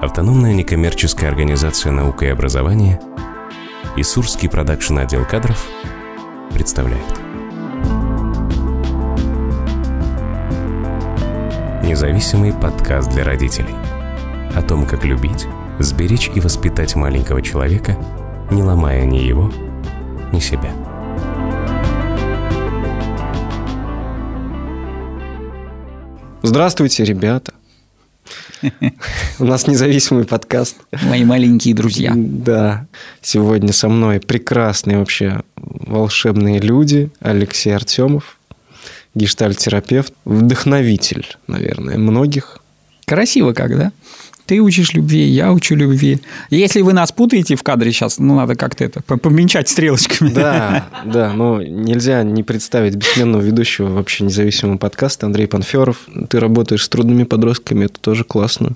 Автономная некоммерческая организация «Наука и образование» и Сурский продакшн отдел кадров представляют. Независимый подкаст для родителей. О том, как любить, сберечь и воспитать маленького человека, не ломая ни его, ни себя. Здравствуйте, ребята. У нас независимый подкаст. Мои маленькие друзья. Да. Сегодня со мной прекрасные вообще волшебные люди. Алексей Артемов, гештальтерапевт, вдохновитель, наверное, многих. Красиво как, да? Ты учишь любви, я учу любви. Если вы нас путаете в кадре сейчас, ну, надо как-то это помечать стрелочками. Да, да, но нельзя не представить бессменного ведущего вообще независимого подкаста Андрей Панферов. Ты работаешь с трудными подростками, это тоже классно.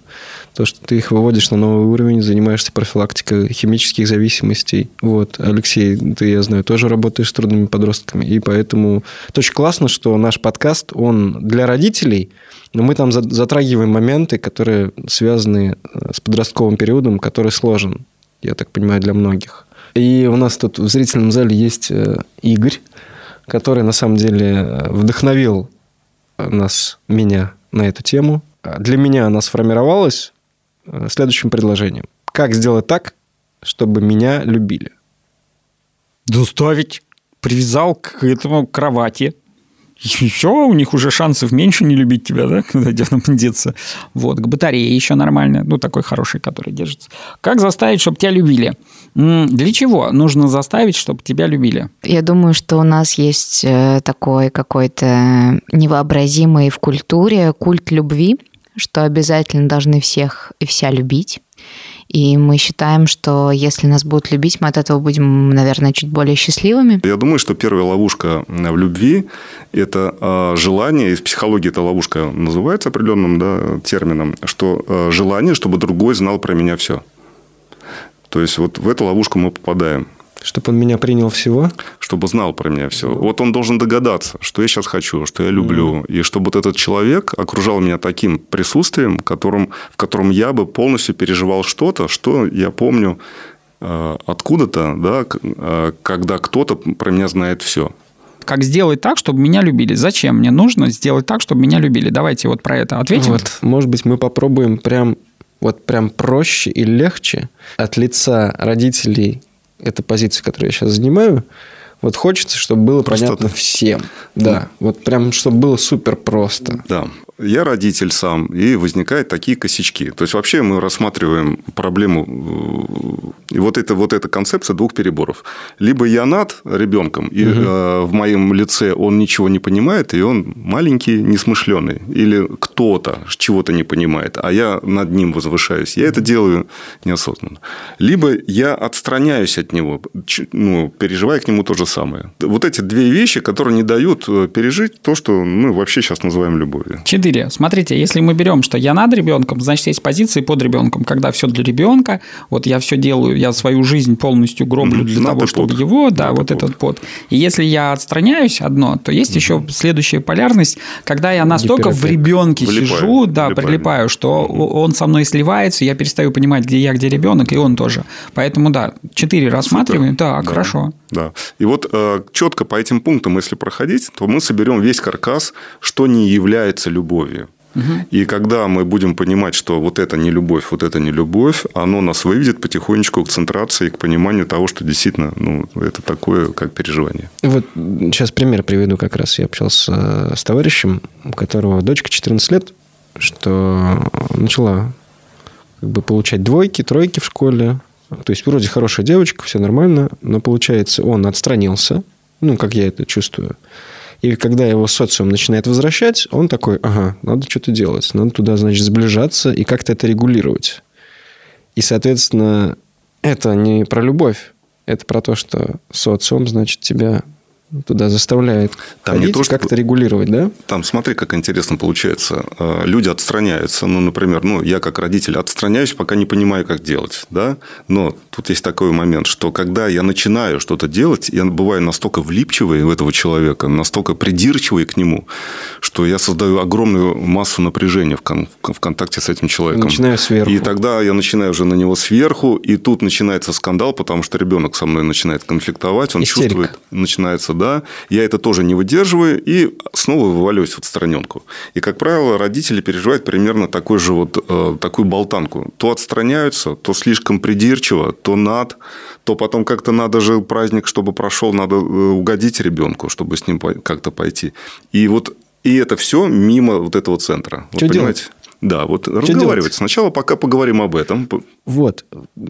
То, что ты их выводишь на новый уровень, занимаешься профилактикой химических зависимостей. Вот, Алексей, ты, я знаю, тоже работаешь с трудными подростками, и поэтому это очень классно, что наш подкаст, он для родителей – но мы там затрагиваем моменты, которые связаны э, с подростковым периодом, который сложен, я так понимаю, для многих. И у нас тут в зрительном зале есть э, Игорь, который на самом деле э, вдохновил нас, меня на эту тему. Для меня она сформировалась следующим предложением. Как сделать так, чтобы меня любили? Доставить. Привязал к этому кровати, все, у них уже шансов меньше не любить тебя, да, куда там деться. Вот, к батарее еще нормально, ну, такой хороший, который держится. Как заставить, чтобы тебя любили? Для чего нужно заставить, чтобы тебя любили? Я думаю, что у нас есть э, такой какой-то невообразимый в культуре культ любви, что обязательно должны всех и вся любить. И мы считаем, что если нас будут любить, мы от этого будем, наверное, чуть более счастливыми. Я думаю, что первая ловушка в любви – это а, желание, и в психологии эта ловушка называется определенным да, термином, что а, желание, чтобы другой знал про меня все. То есть, вот в эту ловушку мы попадаем. Чтобы он меня принял всего? Чтобы знал про меня все. Вот он должен догадаться, что я сейчас хочу, что я люблю. Mm. И чтобы вот этот человек окружал меня таким присутствием, которым, в котором я бы полностью переживал что-то, что я помню э, откуда-то, да, э, когда кто-то про меня знает все. Как сделать так, чтобы меня любили? Зачем мне нужно сделать так, чтобы меня любили? Давайте вот про это ответим. Вот, может быть, мы попробуем прям вот прям проще и легче от лица родителей эта позиция, которую я сейчас занимаю, вот хочется, чтобы было Простота. понятно всем. Да, да, вот прям, чтобы было супер просто. Да я родитель сам, и возникают такие косячки. То есть, вообще мы рассматриваем проблему, и вот это, вот эта концепция двух переборов. Либо я над ребенком, и угу. э, в моем лице он ничего не понимает, и он маленький, несмышленый. Или кто-то чего-то не понимает, а я над ним возвышаюсь. Я это делаю неосознанно. Либо я отстраняюсь от него, ну, переживая к нему то же самое. Вот эти две вещи, которые не дают э, пережить то, что мы вообще сейчас называем любовью. Четыре 4. Смотрите, если мы берем, что я над ребенком, значит, есть позиции под ребенком, когда все для ребенка, вот я все делаю, я свою жизнь полностью гроблю для того, чтобы под. его, да, вот под. этот под. И если я отстраняюсь одно, то есть еще следующая полярность, когда я настолько в ребенке сижу, да, Влипаю. прилипаю, что он со мной сливается, я перестаю понимать, где я, где ребенок, и он тоже. Поэтому, да, 4 рассматриваем, Супер. да, да, хорошо. Да. И вот э, четко по этим пунктам, если проходить, то мы соберем весь каркас, что не является любовью. И когда мы будем понимать, что вот это не любовь, вот это не любовь, оно нас выведет потихонечку к центрации, к пониманию того, что действительно ну, это такое, как переживание. Вот сейчас пример приведу как раз. Я общался с товарищем, у которого дочка 14 лет, что начала как бы получать двойки, тройки в школе, то есть, вроде хорошая девочка, все нормально, но получается, он отстранился, ну, как я это чувствую. И когда его социум начинает возвращать, он такой, ага, надо что-то делать, надо туда, значит, сближаться и как-то это регулировать. И, соответственно, это не про любовь, это про то, что социум, значит, тебя туда заставляет там не то, что... как-то регулировать, да? Там смотри, как интересно получается. Э, люди отстраняются. Ну, например, ну, я как родитель отстраняюсь, пока не понимаю, как делать. Да? Но тут есть такой момент, что когда я начинаю что-то делать, я бываю настолько влипчивый в этого человека, настолько придирчивый к нему, что я создаю огромную массу напряжения в, кон- в контакте с этим человеком. Начинаю сверху. И тогда я начинаю уже на него сверху, и тут начинается скандал, потому что ребенок со мной начинает конфликтовать, он Истерика. чувствует, начинается да, я это тоже не выдерживаю и снова вываливаюсь в отстраненку. И, как правило, родители переживают примерно такой же вот, э, такую болтанку. То отстраняются, то слишком придирчиво, то над, то потом как-то надо же праздник, чтобы прошел, надо э, угодить ребенку, чтобы с ним как-то пойти. И вот и это все мимо вот этого центра. Что вот, делать? Да, вот Что разговаривать. делать? Сначала пока поговорим об этом. Вот,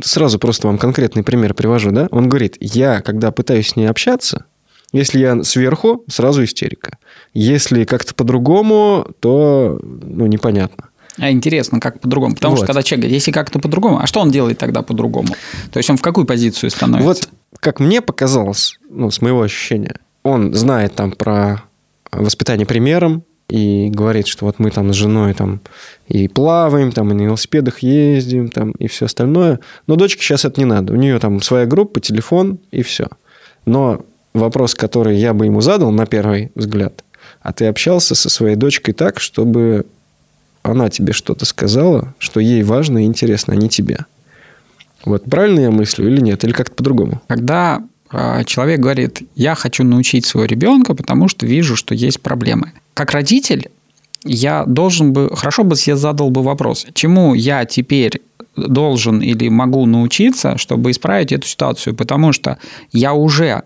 сразу просто вам конкретный пример привожу, да? Он говорит, я, когда пытаюсь с ней общаться, если я сверху, сразу истерика. Если как-то по-другому, то, ну, непонятно. А интересно, как по-другому? Потому Вот. что когда человек говорит, если как-то по-другому, а что он делает тогда по-другому? То есть он в какую позицию становится? Вот, как мне показалось, ну, с моего ощущения, он знает там про воспитание примером и говорит, что вот мы там с женой там и плаваем, там и на велосипедах ездим, там и все остальное. Но дочке сейчас это не надо. У нее там своя группа, телефон и все. Но вопрос, который я бы ему задал на первый взгляд, а ты общался со своей дочкой так, чтобы она тебе что-то сказала, что ей важно и интересно, а не тебе. Вот правильно я мыслю или нет? Или как-то по-другому? Когда э, человек говорит, я хочу научить своего ребенка, потому что вижу, что есть проблемы. Как родитель, я должен бы, хорошо бы себе задал бы вопрос, чему я теперь должен или могу научиться, чтобы исправить эту ситуацию, потому что я уже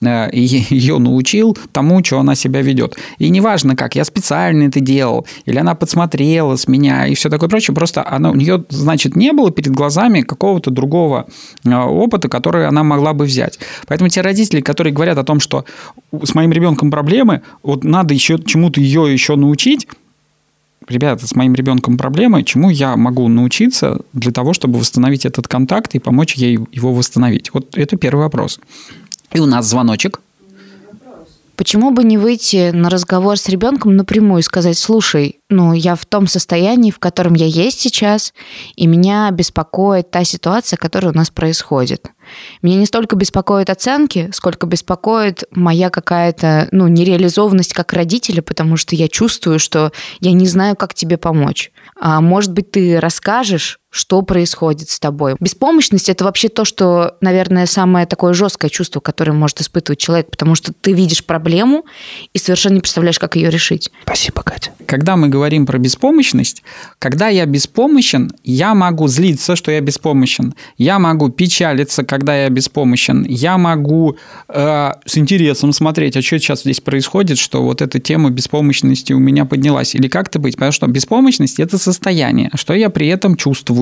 ее научил тому, что она себя ведет. И неважно как, я специально это делал, или она подсмотрела с меня и все такое прочее, просто она, у нее, значит, не было перед глазами какого-то другого э, опыта, который она могла бы взять. Поэтому те родители, которые говорят о том, что с моим ребенком проблемы, вот надо еще чему-то ее еще научить, ребята, с моим ребенком проблемы, чему я могу научиться для того, чтобы восстановить этот контакт и помочь ей его восстановить? Вот это первый вопрос. И у нас звоночек. Почему бы не выйти на разговор с ребенком напрямую и сказать, слушай, ну, я в том состоянии, в котором я есть сейчас, и меня беспокоит та ситуация, которая у нас происходит. Меня не столько беспокоят оценки, сколько беспокоит моя какая-то, ну, нереализованность как родителя, потому что я чувствую, что я не знаю, как тебе помочь. А может быть, ты расскажешь, что происходит с тобой. Беспомощность – это вообще то, что, наверное, самое такое жесткое чувство, которое может испытывать человек, потому что ты видишь проблему и совершенно не представляешь, как ее решить. Спасибо, Катя. Когда мы говорим про беспомощность, когда я беспомощен, я могу злиться, что я беспомощен. Я могу печалиться, когда я беспомощен. Я могу э, с интересом смотреть, а что сейчас здесь происходит, что вот эта тема беспомощности у меня поднялась. Или как-то быть. Потому что беспомощность – это состояние. Что я при этом чувствую?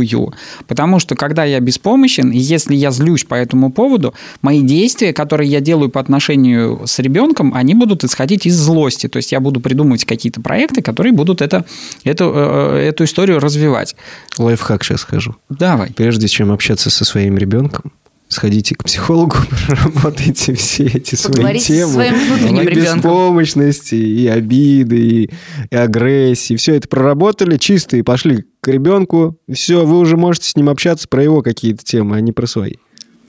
Потому что когда я беспомощен, и если я злюсь по этому поводу, мои действия, которые я делаю по отношению с ребенком, они будут исходить из злости. То есть я буду придумывать какие-то проекты, которые будут это, эту, э, эту историю развивать. Лайфхак сейчас скажу. Давай. Прежде чем общаться со своим ребенком, сходите к психологу, проработайте все эти свои темы. своим внутренним и ребенком. беспомощности, и обиды, и, и агрессии. Все это проработали чисто и пошли к ребенку. Все, вы уже можете с ним общаться про его какие-то темы, а не про свои.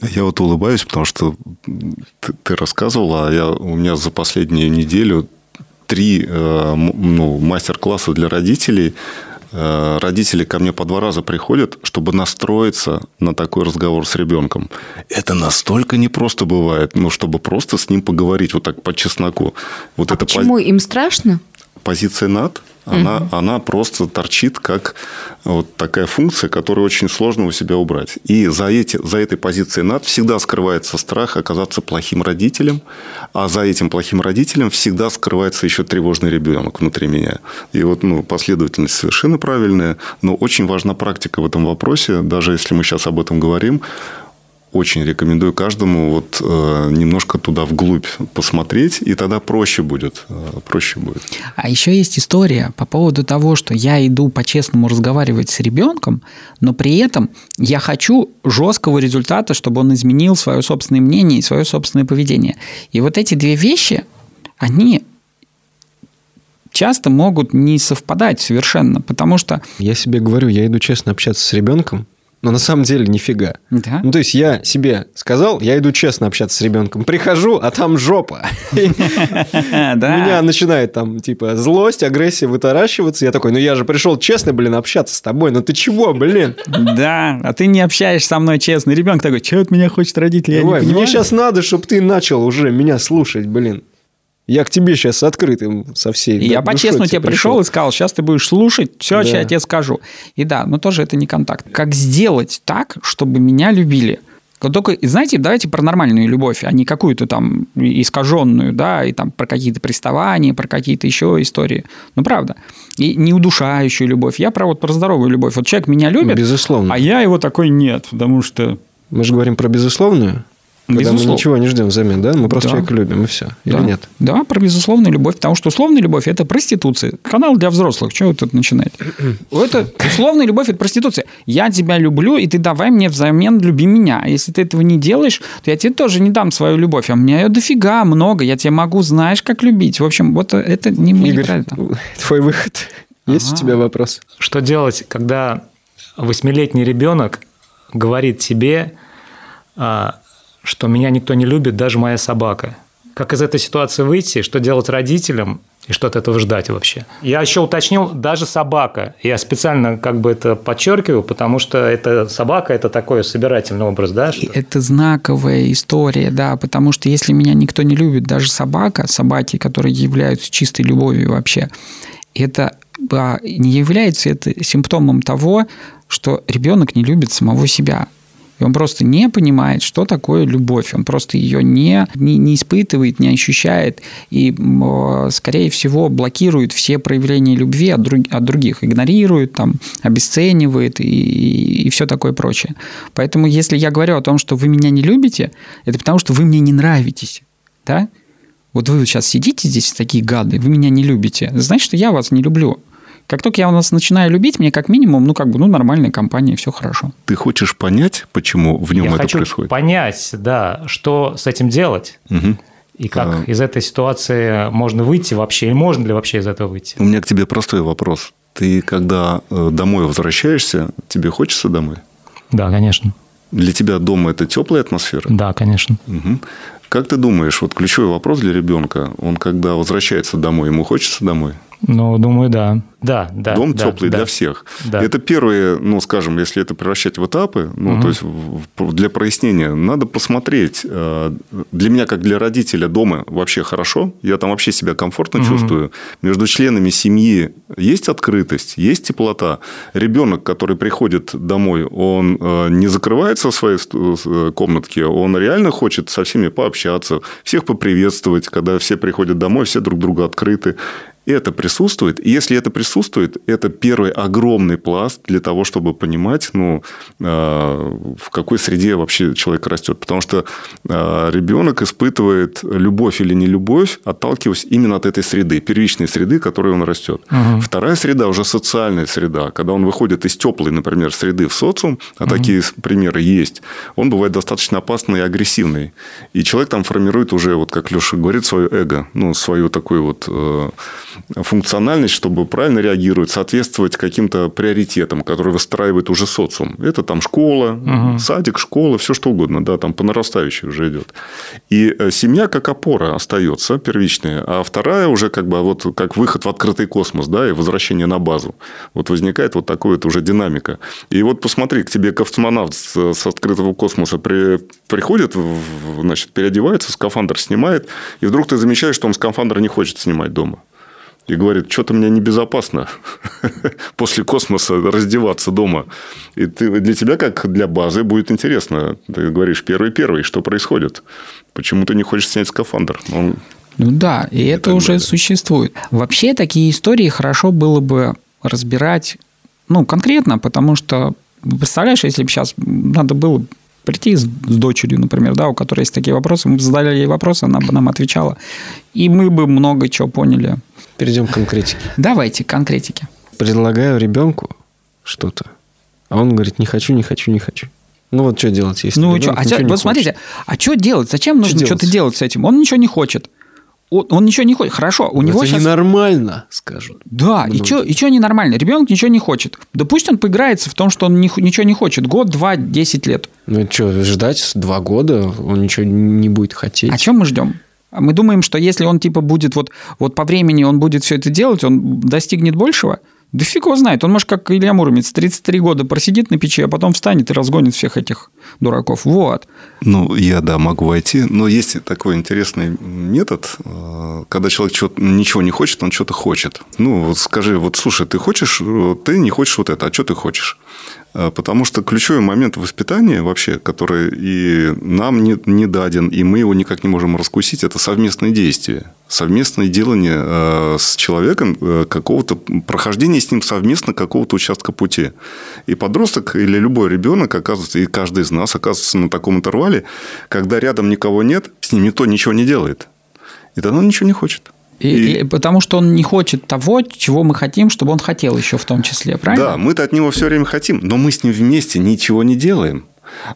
Я вот улыбаюсь, потому что ты, ты рассказывал, а я, у меня за последнюю неделю три э, ну, мастер-класса для родителей. Э, Родители ко мне по два раза приходят, чтобы настроиться на такой разговор с ребенком. Это настолько непросто бывает, ну, чтобы просто с ним поговорить вот так по чесноку. Вот А пози- почему им страшно? Позиция над, она, она просто торчит как вот такая функция, которую очень сложно у себя убрать. И за, эти, за этой позицией над всегда скрывается страх оказаться плохим родителем, а за этим плохим родителем всегда скрывается еще тревожный ребенок внутри меня. И вот ну, последовательность совершенно правильная, но очень важна практика в этом вопросе, даже если мы сейчас об этом говорим, очень рекомендую каждому вот э, немножко туда вглубь посмотреть, и тогда проще будет. Э, проще будет. А еще есть история по поводу того, что я иду по-честному разговаривать с ребенком, но при этом я хочу жесткого результата, чтобы он изменил свое собственное мнение и свое собственное поведение. И вот эти две вещи, они часто могут не совпадать совершенно, потому что... Я себе говорю, я иду честно общаться с ребенком, но на самом деле нифига. Да? Ну, то есть я себе сказал, я иду честно общаться с ребенком. Прихожу, а там жопа. Меня начинает там, типа, злость, агрессия вытаращиваться. Я такой, ну я же пришел честно, блин, общаться с тобой. Ну ты чего, блин? Да, а ты не общаешься со мной честно. Ребенок такой, что от меня хочет родители? Я Ой, мне сейчас надо, чтобы ты начал уже меня слушать, блин. Я к тебе сейчас открытым со всей. Я по-честному тебе пришел и сказал, сейчас ты будешь слушать все, да. что я тебе скажу. И да, но тоже это не контакт. Как сделать так, чтобы меня любили? Только, знаете, давайте про нормальную любовь, а не какую-то там искаженную, да, и там про какие-то приставания, про какие-то еще истории. Ну, правда. И не удушающую любовь. Я про вот про здоровую любовь. Вот человек меня любит, Безусловно. а я его такой нет, потому что... Мы же говорим про безусловную. Когда Безусловно. мы ничего не ждем взамен, да? Мы просто да. человека любим, и все. Или да. нет? Да, про безусловную любовь. Потому что условная любовь – это проституция. Канал для взрослых. Что вы тут начинаете? это условная любовь – это проституция. Я тебя люблю, и ты давай мне взамен люби меня. А если ты этого не делаешь, то я тебе тоже не дам свою любовь. А у меня ее дофига много. Я тебя могу, знаешь, как любить. В общем, вот это не Игорь, неправильно. твой выход. Есть ага. у тебя вопрос? Что делать, когда восьмилетний ребенок говорит тебе а, что меня никто не любит, даже моя собака. Как из этой ситуации выйти, что делать родителям и что от этого ждать вообще. Я еще уточнил, даже собака. Я специально как бы это подчеркиваю, потому что это собака – это такой собирательный образ, да? Что... Это знаковая история, да, потому что если меня никто не любит, даже собака, собаки, которые являются чистой любовью вообще, это не является это симптомом того, что ребенок не любит самого себя. И он просто не понимает, что такое любовь. Он просто ее не, не, не испытывает, не ощущает. И, скорее всего, блокирует все проявления любви от, друг, от других. Игнорирует, там, обесценивает и, и, и все такое прочее. Поэтому, если я говорю о том, что вы меня не любите, это потому, что вы мне не нравитесь. Да? Вот вы сейчас сидите здесь такие гады, вы меня не любите. Значит, что я вас не люблю. Как только я у нас начинаю любить, мне как минимум, ну, как бы, ну, нормальная компания, все хорошо. Ты хочешь понять, почему в нем я это хочу происходит? понять, да, что с этим делать. Угу. И как а... из этой ситуации можно выйти вообще, или можно ли вообще из этого выйти? У меня к тебе простой вопрос. Ты, когда э, домой возвращаешься, тебе хочется домой? Да, конечно. Для тебя дома это теплая атмосфера? Да, конечно. Угу. Как ты думаешь, вот ключевой вопрос для ребенка, он когда возвращается домой, ему хочется домой? Ну, думаю, да. Да, да. Дом да, теплый да, для всех. Да. Это первые, ну, скажем, если это превращать в этапы, ну, угу. то есть для прояснения, надо посмотреть. Э, для меня, как для родителя, дома вообще хорошо. Я там вообще себя комфортно угу. чувствую. Между членами семьи есть открытость, есть теплота. Ребенок, который приходит домой, он э, не закрывается в своей э, комнатке, он реально хочет со всеми пообщаться, всех поприветствовать, когда все приходят домой, все друг другу открыты это присутствует. И если это присутствует, это первый огромный пласт для того, чтобы понимать, ну, а, в какой среде вообще человек растет. Потому что а, ребенок испытывает любовь или не любовь, отталкиваясь именно от этой среды, первичной среды, в которой он растет. Угу. Вторая среда уже социальная среда. Когда он выходит из теплой, например, среды в социум, а угу. такие примеры есть, он бывает достаточно опасный и агрессивный. И человек там формирует уже, вот как Леша говорит, свое эго, ну, свою такую вот э, функциональность, чтобы правильно реагировать, соответствовать каким-то приоритетам, которые выстраивает уже социум. Это там школа, угу. садик, школа, все что угодно, да, там по нарастающей уже идет. И э, семья как опора остается первичная, а вторая уже как бы вот как выход в открытый космос, да, и возвращение на базу. Вот возникает вот такая вот уже динамика. И вот посмотри, к тебе космонавт с открытого космоса при, приходит, значит, переодевается, скафандр снимает, и вдруг ты замечаешь, что он скафандр не хочет снимать дома и говорит, что-то мне небезопасно после космоса раздеваться дома. И ты, для тебя, как для базы, будет интересно. Ты говоришь, первый-первый, что происходит? Почему ты не хочешь снять скафандр? Он... Ну да, и это, это уже далее. существует. Вообще такие истории хорошо было бы разбирать ну, конкретно, потому что, представляешь, если бы сейчас надо было прийти с, с дочерью, например, да, у которой есть такие вопросы, мы бы задали ей вопросы, она бы нам отвечала, и мы бы много чего поняли. Перейдем к конкретике. Давайте к конкретике. Предлагаю ребенку что-то, а он говорит, не хочу, не хочу, не хочу. Ну вот что делать, если Ну что, а чё, вот смотрите, а что делать? Зачем нужно что-то делать с этим? Он ничего не хочет. Он, он ничего не хочет. Хорошо, у него Это сейчас... ненормально, скажут. Да, и что и чё ненормально? Ребенок ничего не хочет. Да пусть он поиграется в том, что он ни- ничего не хочет. Год, два, десять лет. Ну что, ждать два года, он ничего не будет хотеть. А чем мы ждем? А Мы думаем, что если он типа будет вот, вот по времени он будет все это делать, он достигнет большего? Да фиг его знает. Он может, как Илья Муромец, 33 года просидит на печи, а потом встанет и разгонит всех этих дураков. Вот. Ну, я, да, могу войти. Но есть такой интересный метод, э, когда человек ничего не хочет, он что-то хочет. Ну, вот скажи, вот слушай, ты хочешь, э, ты не хочешь вот это, а что ты хочешь? Э, Потому что ключевой момент воспитания вообще, который и нам не, не даден, и мы его никак не можем раскусить, это совместные действия. Совместное делание с человеком какого-то прохождения с ним совместно какого-то участка пути. И подросток или любой ребенок оказывается, и каждый из нас оказывается на таком интервале, когда рядом никого нет, с ним никто ничего не делает. И тогда он ничего не хочет. И, И- и потому что он не хочет того, чего мы хотим, чтобы он хотел еще в том числе, правильно? Да, мы-то от него все время хотим, но мы с ним вместе ничего не делаем.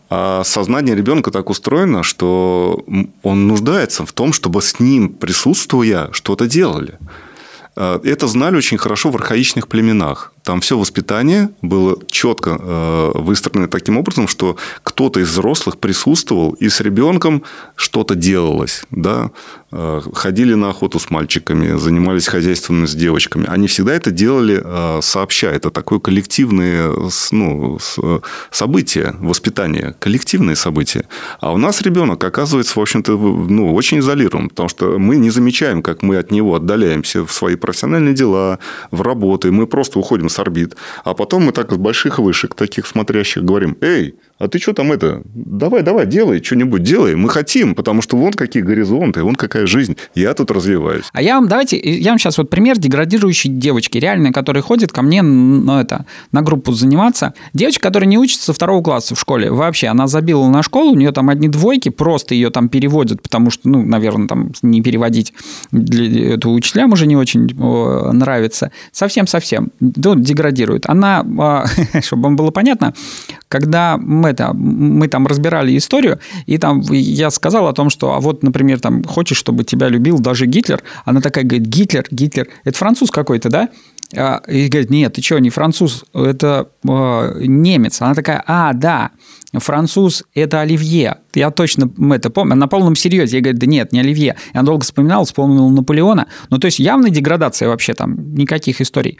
А сознание ребенка так устроено, что он нуждается в том, чтобы с ним, присутствуя, что-то делали. А, Это знали очень хорошо в архаичных племенах. Там все воспитание было четко э, выстроено таким образом, что кто-то из взрослых присутствовал, и с ребенком что-то делалось. Да? Э, Ходили на охоту с мальчиками, занимались хозяйством с девочками. Они всегда это делали э, сообща. Это такое коллективное ну, событие, воспитание, коллективное событие. А у нас ребенок оказывается, в общем-то, ну, очень изолирован, потому что мы не замечаем, как мы от него отдаляемся в свои профессиональные дела, в работы. Мы просто уходим с орбит. А потом мы так с больших вышек, таких смотрящих, говорим, эй, а ты что там это? Давай, давай, делай, что-нибудь делай. Мы хотим, потому что вон какие горизонты, вон какая жизнь. Я тут развиваюсь. А я вам, давайте, я вам сейчас вот пример деградирующей девочки, реально, которая ходит ко мне ну, это, на группу заниматься. Девочка, которая не учится со второго класса в школе. Вообще, она забила на школу, у нее там одни двойки, просто ее там переводят, потому что, ну, наверное, там не переводить для, это учителям уже не очень нравится. Совсем-совсем. Ну, деградирует. Она, а, чтобы вам было понятно, когда мы, это, мы там разбирали историю, и там я сказал о том, что, а вот, например, там, хочешь, чтобы тебя любил даже Гитлер, она такая говорит, Гитлер, Гитлер, это француз какой-то, да? А, И говорит, нет, ты что, не француз, это э, немец. Она такая, а, да, француз – это Оливье. Я точно это помню. На полном серьезе. Я говорю, да нет, не Оливье. Я долго вспоминал, вспомнил Наполеона. Ну, то есть, явная деградация вообще там, никаких историй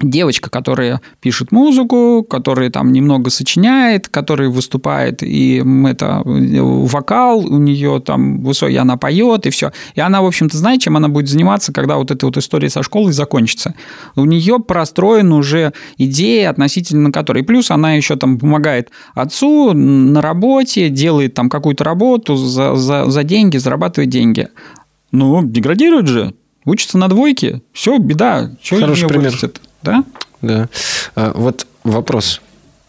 девочка, которая пишет музыку, которая там немного сочиняет, которая выступает, и это вокал у нее там высокий, она поет, и все. И она, в общем-то, знает, чем она будет заниматься, когда вот эта вот история со школой закончится. У нее простроена уже идея, относительно которой. Плюс она еще там помогает отцу на работе, делает там какую-то работу за, за, за деньги, зарабатывает деньги. Ну, деградирует же. Учится на двойке. Все, беда. Чего Хороший пример. вырастет? Да? Да. А, вот вопрос.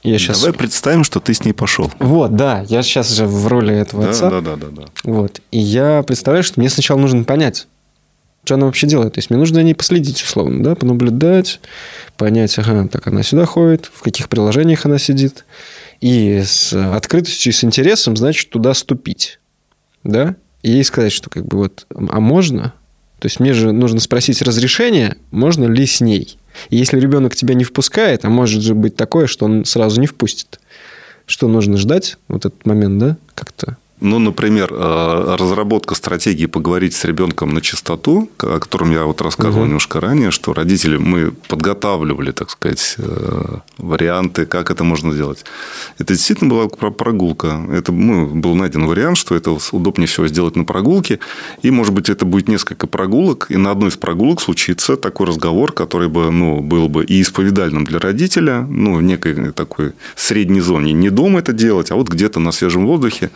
Я сейчас... Давай представим, что ты с ней пошел. Вот, да, я сейчас же в роли этого Да, отца. да, да, да, да. Вот. И я представляю, что мне сначала нужно понять, что она вообще делает. То есть, мне нужно за ней последить, условно, да, понаблюдать, понять, ага, так она сюда ходит, в каких приложениях она сидит. И с открытостью и с интересом, значит, туда ступить. Да? И ей сказать, что как бы вот, а можно? То есть, мне же нужно спросить разрешение, можно ли с ней. И если ребенок тебя не впускает, а может же быть такое, что он сразу не впустит, что нужно ждать вот этот момент, да, как-то Ну, например, э, разработка стратегии поговорить с ребенком на чистоту, о котором я вот рассказывал Мгм. немножко ранее, что родители, мы подготавливали, так сказать, э, варианты, как это можно сделать. Это действительно была про- прогулка. Это ну, был найден вариант, что это удобнее всего сделать на прогулке. И, может быть, это будет несколько прогулок, и на одной из прогулок случится такой разговор, который бы, ну, был бы и исповедальным для родителя, ну, в некой такой средней зоне. Не дома это делать, а вот где-то на свежем воздухе.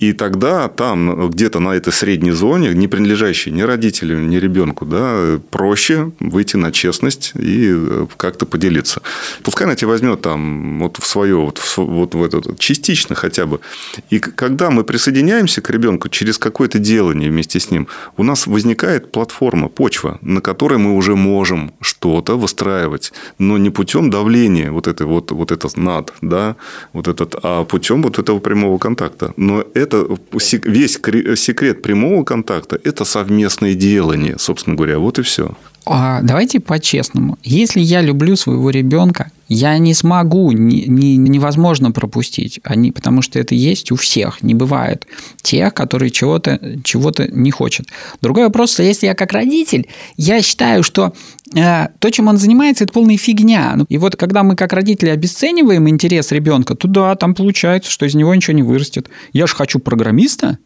И тогда там, где-то на этой средней зоне, не принадлежащей ни родителю, ни ребенку, да, проще выйти на честность и э, как-то поделиться. Пускай она тебя возьмет там вот в свое, вот в, вот в этот, частично хотя бы. И когда мы присоединяемся к ребенку через какое-то делание вместе с ним, у нас возникает платформа, почва, на которой мы уже можем что-то выстраивать, но не путем давления, вот это вот, вот этот над, да, вот этот, а путем вот этого прямого контакта. Но это это весь секрет прямого контакта – это совместное делание, собственно говоря. Вот и все. А, давайте по-честному. Если я люблю своего ребенка, я не смогу, не, не, невозможно пропустить, они, потому что это есть у всех, не бывает тех, которые чего-то чего не хотят. Другой вопрос, если я как родитель, я считаю, что э, то, чем он занимается, это полная фигня. Ну, и вот когда мы как родители обесцениваем интерес ребенка, то да, там получается, что из него ничего не вырастет. Я же хочу программиста.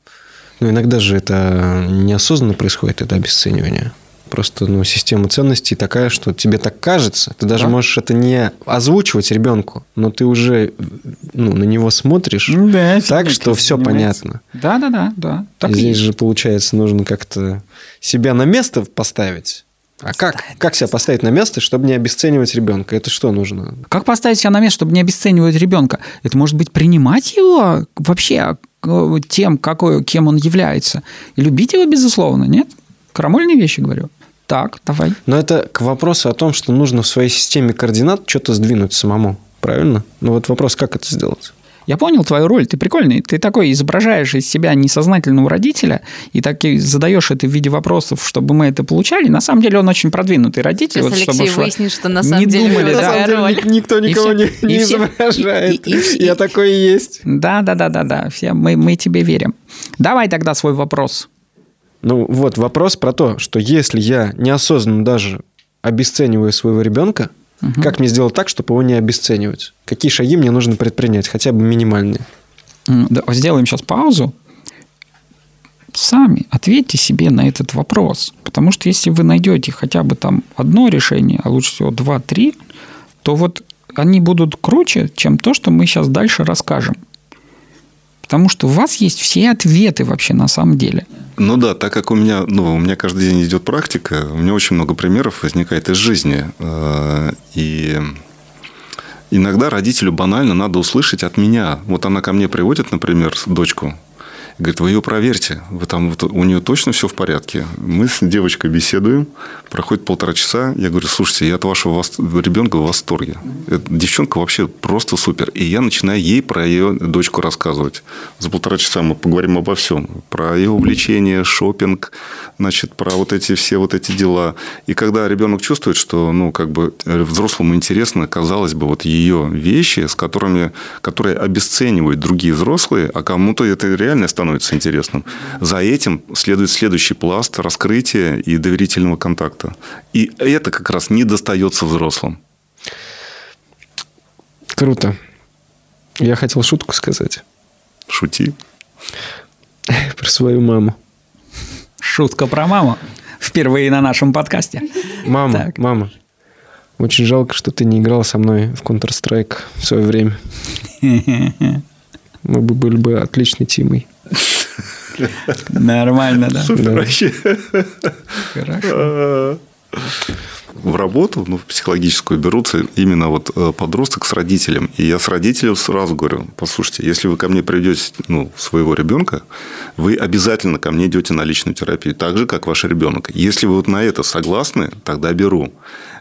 Но иногда же это неосознанно происходит, это обесценивание. Просто ну, система ценностей такая, что тебе так кажется. Ты даже да. можешь это не озвучивать ребенку, но ты уже ну, на него смотришь да, так, что все понятно. Да, да, да, да. Так здесь есть. же, получается, нужно как-то себя на место поставить. А как, как себя поставить на место, чтобы не обесценивать ребенка? Это что нужно? Как поставить себя на место, чтобы не обесценивать ребенка? Это может быть принимать его вообще э, тем, какой, кем он является. И любить его, безусловно, нет? Крамольные вещи говорю. Так, давай. Но это к вопросу о том, что нужно в своей системе координат что-то сдвинуть самому. Правильно? Но вот вопрос, как это сделать? Я понял твою роль, ты прикольный. Ты такой изображаешь из себя несознательного родителя и так и задаешь это в виде вопросов, чтобы мы это получали. На самом деле он очень продвинутый родитель. Сейчас вот, Алексей чтобы выяснит, что на самом не деле думали, да. На самом деле никто никого и не, не изображает. И, и, и, Я такой и есть. Да, да, да, да, да. Все, мы, мы тебе верим. Давай тогда свой вопрос. Ну вот вопрос про то, что если я неосознанно даже обесцениваю своего ребенка, угу. как мне сделать так, чтобы его не обесценивать? Какие шаги мне нужно предпринять, хотя бы минимальные? Сделаем сейчас паузу. Сами ответьте себе на этот вопрос. Потому что если вы найдете хотя бы там одно решение, а лучше всего два-три, то вот они будут круче, чем то, что мы сейчас дальше расскажем. Потому что у вас есть все ответы вообще на самом деле. Ну да, так как у меня, ну, у меня каждый день идет практика, у меня очень много примеров возникает из жизни. Э, и иногда родителю банально надо услышать от меня. Вот она ко мне приводит, например, дочку, Говорит, вы ее проверьте, вы там, вот, у нее точно все в порядке. Мы с девочкой беседуем, проходит полтора часа. Я говорю, слушайте, я от вашего ребенка в восторге. Эта девчонка вообще просто супер. И я начинаю ей про ее дочку рассказывать. За полтора часа мы поговорим обо всем. Про ее увлечение, шопинг, значит, про вот эти все вот эти дела. И когда ребенок чувствует, что, ну, как бы взрослому интересно, казалось бы, вот ее вещи, с которыми, которые обесценивают другие взрослые, а кому-то это реально становится становится интересным. За этим следует следующий пласт раскрытия и доверительного контакта. И это как раз не достается взрослым. Круто. Я хотел шутку сказать. Шути. Про свою маму. Шутка про маму. Впервые на нашем подкасте. Мама, так. мама. Очень жалко, что ты не играл со мной в Counter-Strike в свое время. Мы бы были бы отличной тимой. Нормально, да? Супер вообще. Хорошо. В работу, ну, в психологическую берутся именно вот э, подросток с родителем. И я с родителем сразу говорю, послушайте, если вы ко мне придете, ну, своего ребенка, вы обязательно ко мне идете на личную терапию, так же, как ваш ребенок. Если вы вот на это согласны, тогда беру.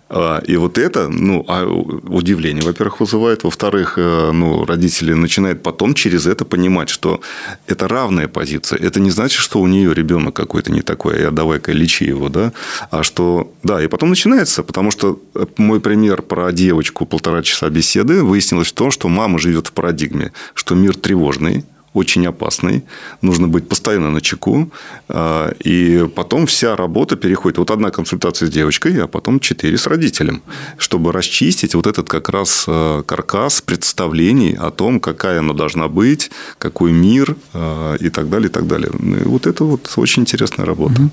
А, и вот это, ну, а удивление, во-первых, вызывает. Во-вторых, э, ну, родители начинают потом через это понимать, что это равная позиция. Это не значит, что у нее ребенок какой-то не такой, а давай-ка лечи его, да. А что, да, и потом начинается, потому что э, мой пример про девочку полтора часа беседы выяснилось в том, что мама живет в парадигме, что мир тревожный, очень опасный. Нужно быть постоянно на чеку. А, и потом вся работа переходит. Вот одна консультация с девочкой, а потом четыре с родителем. Чтобы расчистить вот этот как раз а, каркас представлений о том, какая она должна быть, какой мир а, и так далее, и так далее. Ну, и вот это вот очень интересная работа.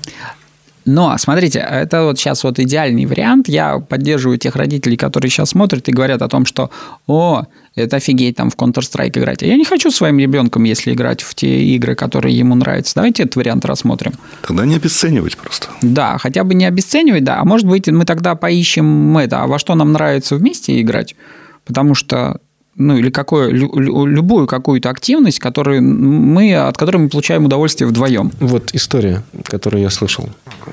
Но, смотрите, это вот сейчас вот идеальный вариант. Я поддерживаю тех родителей, которые сейчас смотрят и говорят о том, что, о, это офигеть там в Counter-Strike играть. А я не хочу своим ребенком, если играть в те игры, которые ему нравятся. Давайте этот вариант рассмотрим. Тогда не обесценивать просто. Да, хотя бы не обесценивать, да. А может быть, мы тогда поищем это, а во что нам нравится вместе играть? Потому что ну или какое, любую какую-то активность, которую мы, от которой мы получаем удовольствие вдвоем. Вот история, которую я слышал.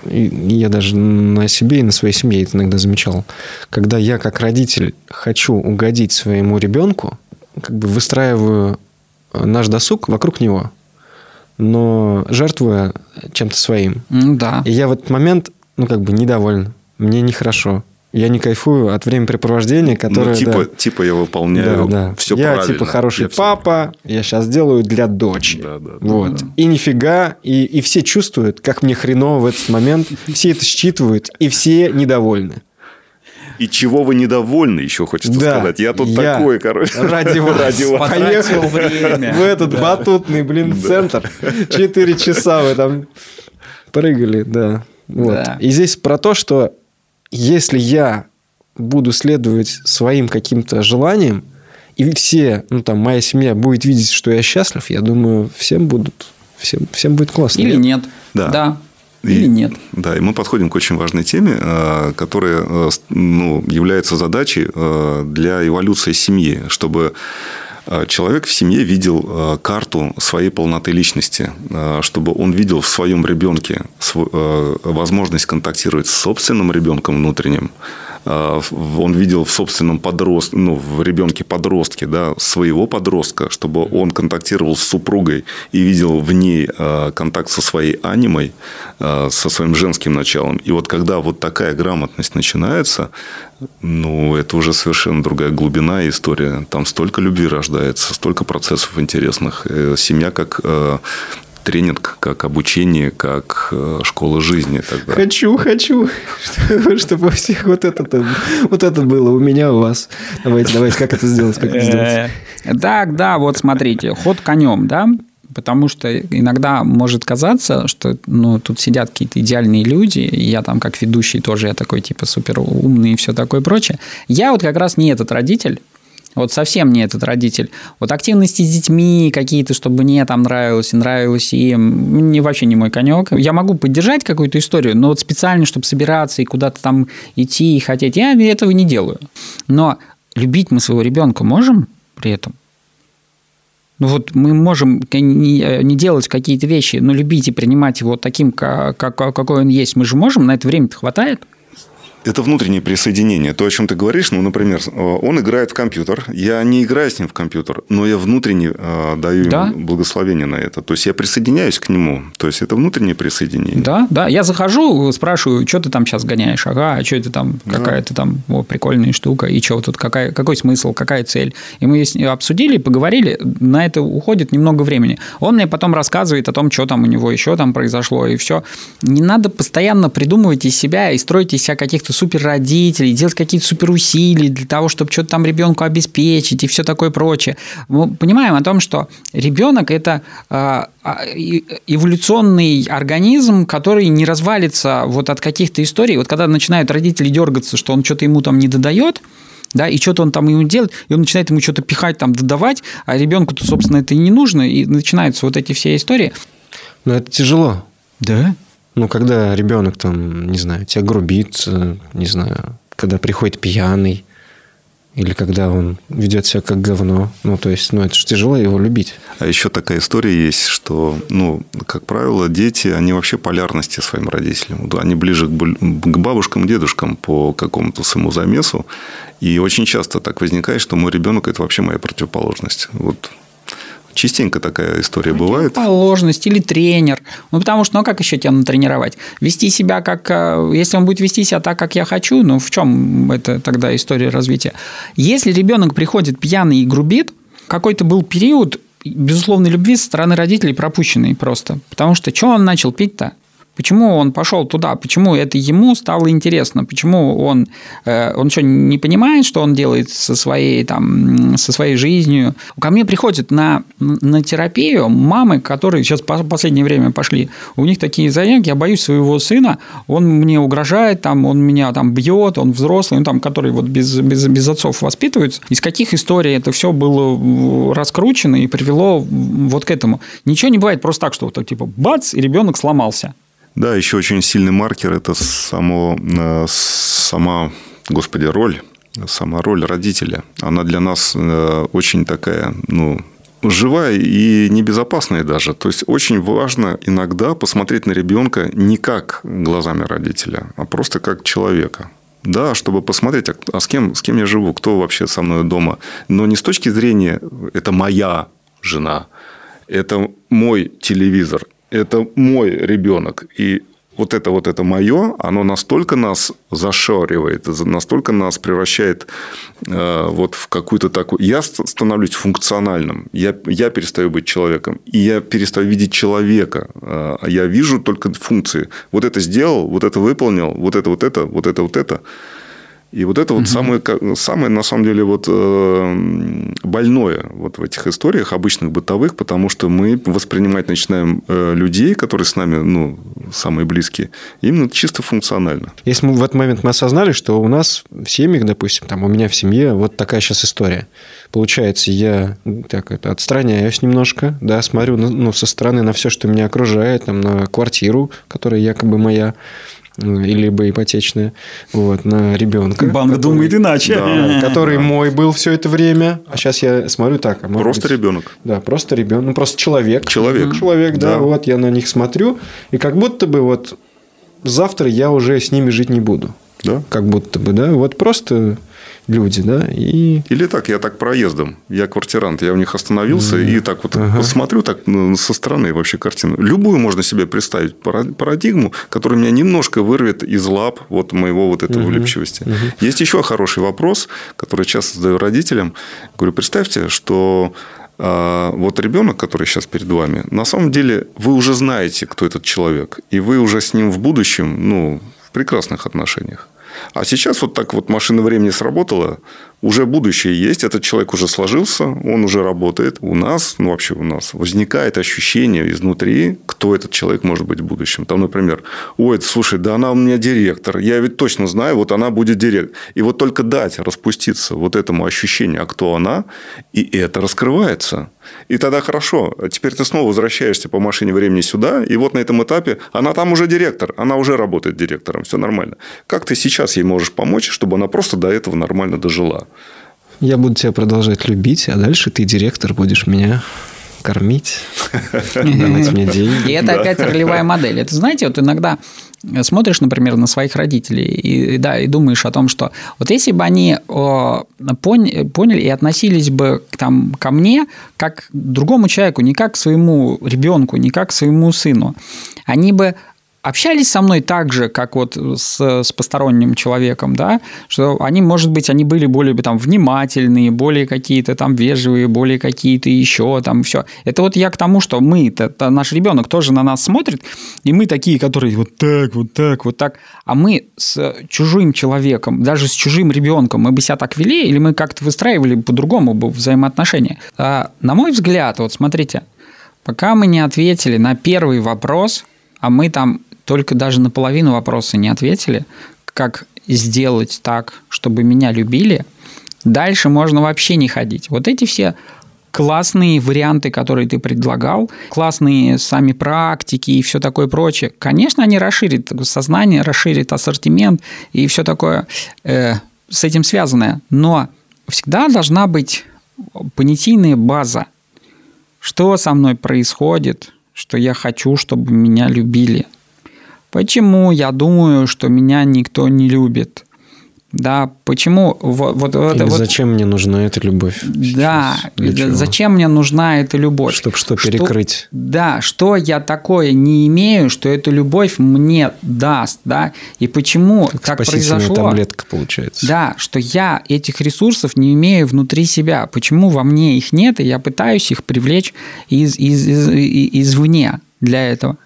И я даже на себе и на своей семье это иногда замечал. Когда я как родитель хочу угодить своему ребенку, как бы выстраиваю наш досуг вокруг него, но жертвуя чем-то своим. Да. И я в этот момент, ну, как бы недоволен. Мне нехорошо. Я не кайфую от времяпрепровождения, ну, которое... Ну, типа, да, типа я выполняю да, да. все я, правильно. типа хороший я папа, все... я сейчас делаю для дочери. Да, да, вот. Да. И нифига, и, и все чувствуют, как мне хреново в этот момент, все это считывают, и все недовольны. И чего вы недовольны, еще хочется да, сказать. Я тут я такой, короче. Ради вас. Ради вас. Поехал время. в этот да. батутный, блин, центр. Четыре часа вы там прыгали, да. Вот. Да. И здесь про то, что если я буду следовать своим каким-то желаниям, и все, ну там, моя семья будет видеть, что я счастлив, я думаю, всем будут, всем, всем будет классно. Или нет. Да. да. Или и, нет. Да, и мы подходим к очень важной теме, э, которая э, ну, является задачей э, для эволюции семьи, чтобы человек в семье видел карту своей полноты личности, чтобы он видел в своем ребенке возможность контактировать с собственным ребенком внутренним, а, он видел в собственном подростке, ну, в ребенке подростке, да, своего подростка, чтобы он контактировал с супругой и видел в ней а, контакт со своей анимой, а, со своим женским началом. И вот когда вот такая грамотность начинается, ну, это уже совершенно другая глубина и история. Там столько любви рождается, столько процессов интересных. Э, семья как э, тренинг, как обучение, как э, школа жизни. Тогда. Хочу, хочу, чтобы у всех вот это, вот это было у меня, у вас. Давайте, давайте, как это сделать? Как это сделать? Э, так, да, вот смотрите, ход конем, да, потому что иногда может казаться, что ну, тут сидят какие-то идеальные люди, и я там как ведущий тоже я такой типа супер умный и все такое прочее. Я вот как раз не этот родитель, вот совсем не этот родитель. Вот активности с детьми какие-то, чтобы мне там нравилось и нравилось им, не, вообще не мой конек. Я могу поддержать какую-то историю, но вот специально, чтобы собираться и куда-то там идти и хотеть, я этого не делаю. Но любить мы своего ребенка можем при этом? Ну вот мы можем не, не делать какие-то вещи, но любить и принимать его таким, как, какой он есть. Мы же можем, на это время хватает? Это внутреннее присоединение. То, о чем ты говоришь, ну, например, э, он играет в компьютер, я не играю с ним в компьютер, но я внутренне э, даю да? ему благословение на это. То есть я присоединяюсь к нему. То есть это внутреннее присоединение. Да, да. Я захожу, спрашиваю, что ты там сейчас гоняешь? Ага, а что это там, да. какая-то там о, прикольная штука, и что тут, какая, какой смысл, какая цель? И мы обсудили, поговорили, на это уходит немного времени. Он мне потом рассказывает о том, что там у него еще там произошло, и все. Не надо постоянно придумывать из себя и строить из себя каких-то каких-то супер родителей, делать какие-то супер усилия для того, чтобы что-то там ребенку обеспечить и все такое прочее. Мы понимаем о том, что ребенок это а, а, эволюционный организм, который не развалится вот от каких-то историй. Вот когда начинают родители дергаться, что он что-то ему там не додает, да, и что-то он там ему делает, и он начинает ему что-то пихать, там, додавать, а ребенку-то, собственно, это и не нужно, и начинаются вот эти все истории. Но это тяжело. Да? Ну, когда ребенок там, не знаю, тебя грубит, не знаю, когда приходит пьяный, или когда он ведет себя как говно. Ну, то есть, ну, это же тяжело его любить. А еще такая история есть, что, ну, как правило, дети, они вообще полярности своим родителям. Они ближе к бабушкам, дедушкам по какому-то своему замесу. И очень часто так возникает, что мой ребенок – это вообще моя противоположность. Вот Частенько такая история бывает. Положенность или тренер. Ну, потому что, ну, как еще тебя натренировать? Вести себя как... Э, если он будет вести себя так, как я хочу, ну, в чем это тогда история развития? Если ребенок приходит пьяный и грубит, какой-то был период безусловной любви со стороны родителей пропущенный просто. Потому что что он начал пить-то? Почему он пошел туда? Почему это ему стало интересно? Почему он, э, он что, не понимает, что он делает со своей, там, со своей жизнью? Ко мне приходят на, на терапию мамы, которые сейчас в последнее время пошли. У них такие заявки, я боюсь своего сына, он мне угрожает, там, он меня там бьет, он взрослый, он там, который вот без, без, без отцов воспитывается. Из каких историй это все было раскручено и привело вот к этому? Ничего не бывает просто так, что вот типа бац, и ребенок сломался. Да, еще очень сильный маркер – это само, э, сама, господи, роль, сама роль родителя. Она для нас э, очень такая, ну, живая и небезопасная даже. То есть очень важно иногда посмотреть на ребенка не как глазами родителя, а просто как человека. Да, чтобы посмотреть, а, а с кем, с кем я живу, кто вообще со мной дома. Но не с точки зрения «это моя жена», это мой телевизор, это мой ребенок. И вот это вот это мое, оно настолько нас зашоривает, настолько нас превращает э, вот в какую-то такую... Я становлюсь функциональным, я, я перестаю быть человеком, и я перестаю видеть человека, э, я вижу только функции. Вот это сделал, вот это выполнил, вот это вот это, вот это вот это. И вот это вот угу. самое, самое, на самом деле, вот, э, больное вот в этих историях, обычных бытовых, потому что мы воспринимать начинаем э, людей, которые с нами ну, самые близкие, именно чисто функционально. Если мы в этот момент мы осознали, что у нас в семьях, допустим, там у меня в семье вот такая сейчас история. Получается, я так это, отстраняюсь немножко, да, смотрю ну, со стороны на все, что меня окружает, там, на квартиру, которая якобы моя, либо ипотечная, вот, на ребенка. Банк который, думает иначе. Да, который мой был все это время. А сейчас я смотрю так. А просто быть, ребенок. Да, просто ребенок. Ну, просто человек. Человек. Человек, да, да. Вот я на них смотрю. И как будто бы вот завтра я уже с ними жить не буду. Да. Как будто бы, да. Вот просто люди, да, и... Или так, я так проездом, я квартирант, я у них остановился mm. и так вот ага. смотрю так ну, со стороны вообще картину. Любую можно себе представить парадигму, которая меня немножко вырвет из лап вот моего вот этого mm-hmm. влюбчивости. Mm-hmm. Есть еще хороший вопрос, который часто задаю родителям. Говорю, представьте, что а, вот ребенок, который сейчас перед вами, на самом деле вы уже знаете, кто этот человек, и вы уже с ним в будущем, ну, в прекрасных отношениях. А сейчас вот так вот машина времени сработала, уже будущее есть, этот человек уже сложился, он уже работает. У нас, ну вообще у нас, возникает ощущение изнутри, кто этот человек может быть в будущем. Там, например, ой, слушай, да она у меня директор, я ведь точно знаю, вот она будет директор. И вот только дать распуститься вот этому ощущению, а кто она, и это раскрывается. И тогда хорошо, теперь ты снова возвращаешься по машине времени сюда, и вот на этом этапе она там уже директор, она уже работает директором, все нормально. Как ты сейчас ей можешь помочь, чтобы она просто до этого нормально дожила? Я буду тебя продолжать любить, а дальше ты директор будешь меня кормить, давать мне деньги. И это опять ролевая модель. Это, знаете, вот иногда смотришь, например, на своих родителей и, да, и думаешь о том, что вот если бы они поняли и относились бы там, ко мне как к другому человеку, не как к своему ребенку, не как к своему сыну, они бы общались со мной так же, как вот с, с посторонним человеком, да, что они, может быть, они были более там внимательные, более какие-то там вежливые, более какие-то еще там все. Это вот я к тому, что мы, это, это наш ребенок тоже на нас смотрит, и мы такие, которые вот так, вот так, вот так, а мы с чужим человеком, даже с чужим ребенком, мы бы себя так вели, или мы как-то выстраивали по-другому бы взаимоотношения. А, на мой взгляд, вот смотрите, пока мы не ответили на первый вопрос, а мы там только даже на половину вопроса не ответили, как сделать так, чтобы меня любили, дальше можно вообще не ходить. Вот эти все классные варианты, которые ты предлагал, классные сами практики и все такое прочее, конечно, они расширят сознание, расширят ассортимент и все такое э, с этим связанное. Но всегда должна быть понятийная база. Что со мной происходит, что я хочу, чтобы меня любили – Почему я думаю, что меня никто не любит? Да, почему вот, вот это вот... Зачем мне нужна эта любовь? Да, зачем мне нужна эта любовь? Чтобы что перекрыть? Что, да, что я такое не имею, что эту любовь мне даст, да? И почему как так произошло? таблетка получается. Да, что я этих ресурсов не имею внутри себя. Почему во мне их нет, и я пытаюсь их привлечь из, из, из, из, извне для этого?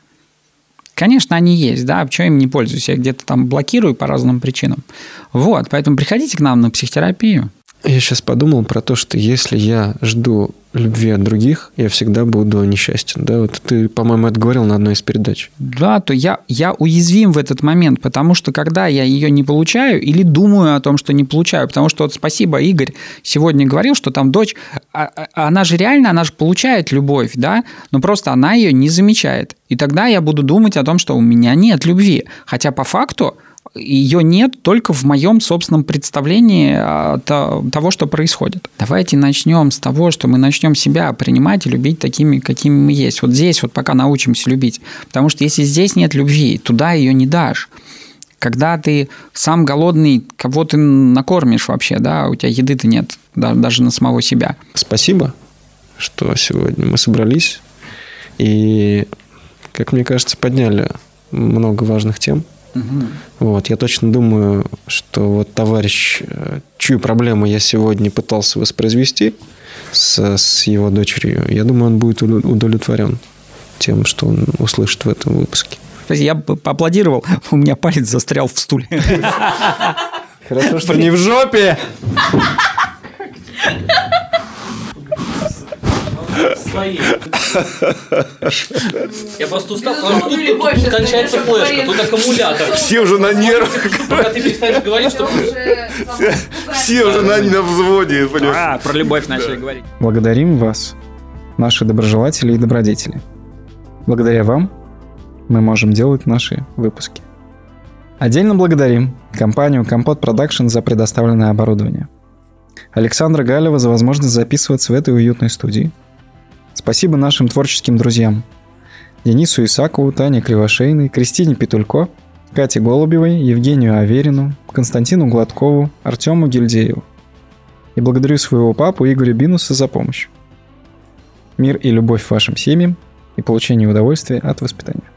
Конечно, они есть, да, почему я им не пользуюсь? Я где-то там блокирую по разным причинам. Вот, поэтому приходите к нам на психотерапию. Я сейчас подумал про то, что если я жду любви от других, я всегда буду несчастен. Да, вот ты, по-моему, это говорил на одной из передач. Да, то я, я уязвим в этот момент, потому что когда я ее не получаю или думаю о том, что не получаю, потому что вот спасибо, Игорь сегодня говорил, что там дочь, а, а, она же реально, она же получает любовь, да, но просто она ее не замечает. И тогда я буду думать о том, что у меня нет любви. Хотя по факту ее нет только в моем собственном представлении а, того, что происходит. Давайте начнем с того, что мы начнем себя принимать и любить такими, какими мы есть. Вот здесь вот пока научимся любить. Потому что если здесь нет любви, туда ее не дашь. Когда ты сам голодный, кого ты накормишь вообще, да, у тебя еды-то нет, даже на самого себя. Спасибо, что сегодня мы собрались и, как мне кажется, подняли много важных тем. Угу. Вот, я точно думаю, что вот товарищ, э, чью проблему я сегодня пытался воспроизвести с, с его дочерью, я думаю, он будет удовлетворен тем, что он услышит в этом выпуске. Я бы поаплодировал, у меня палец застрял в стуле. Хорошо, что не в жопе. Свои. Я просто устал, потому что тут, тут, тут кончается флешка, тут аккумулятор. Все уже на нервах. Пока ты перестанешь говорить, что... Все уже на, на взводе. А, про любовь начали говорить. Благодарим вас, наши доброжелатели и добродетели. Благодаря вам мы можем делать наши выпуски. Отдельно благодарим компанию Компот Production за предоставленное оборудование. Александра Галева за возможность записываться в этой уютной студии – Спасибо нашим творческим друзьям. Денису Исакову, Тане Кривошейной, Кристине Петулько, Кате Голубевой, Евгению Аверину, Константину Гладкову, Артему Гильдееву. И благодарю своего папу Игоря Бинуса за помощь. Мир и любовь вашим семьям и получение удовольствия от воспитания.